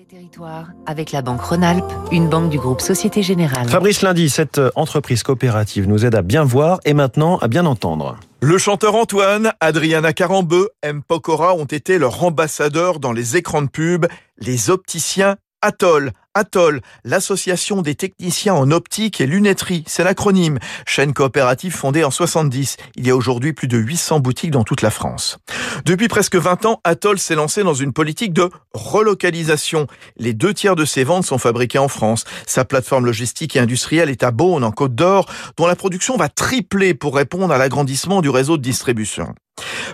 des territoires avec la Banque Rhône-Alpes, une banque du groupe Société Générale. Fabrice Lundi, cette entreprise coopérative nous aide à bien voir et maintenant à bien entendre. Le chanteur Antoine, Adriana Carambeu, M. Pokora ont été leurs ambassadeurs dans les écrans de pub. Les opticiens Atoll. Atoll, l'association des techniciens en optique et lunetterie, c'est l'acronyme. Chaîne coopérative fondée en 70. Il y a aujourd'hui plus de 800 boutiques dans toute la France. Depuis presque 20 ans, Atoll s'est lancé dans une politique de relocalisation. Les deux tiers de ses ventes sont fabriquées en France. Sa plateforme logistique et industrielle est à Beaune, en Côte d'Or, dont la production va tripler pour répondre à l'agrandissement du réseau de distribution.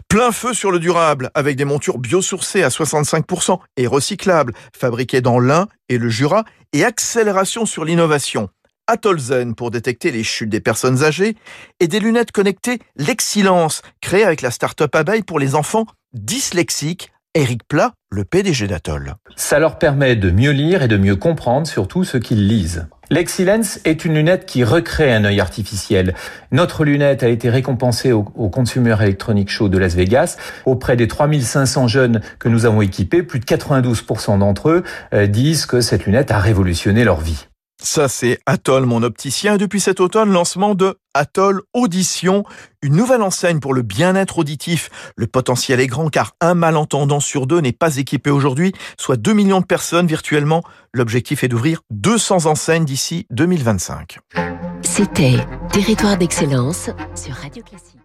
Plein feu sur le durable, avec des montures biosourcées à 65% et recyclables, fabriquées dans l'Ain et le Jura, et accélération sur l'innovation. Atolzen pour détecter les chutes des personnes âgées, et des lunettes connectées L'Excellence, créées avec la start-up Abeille pour les enfants dyslexiques. Eric Plat, le PDG d'Atoll. Ça leur permet de mieux lire et de mieux comprendre surtout ce qu'ils lisent. L'Excellence est une lunette qui recrée un œil artificiel. Notre lunette a été récompensée au, Consumer Electronic Show de Las Vegas. Auprès des 3500 jeunes que nous avons équipés, plus de 92% d'entre eux euh, disent que cette lunette a révolutionné leur vie. Ça, c'est Atoll, mon opticien. depuis cet automne, lancement de Atoll Audition, une nouvelle enseigne pour le bien-être auditif. Le potentiel est grand car un malentendant sur deux n'est pas équipé aujourd'hui, soit 2 millions de personnes virtuellement. L'objectif est d'ouvrir 200 enseignes d'ici 2025. C'était Territoire d'excellence sur Radio Classique.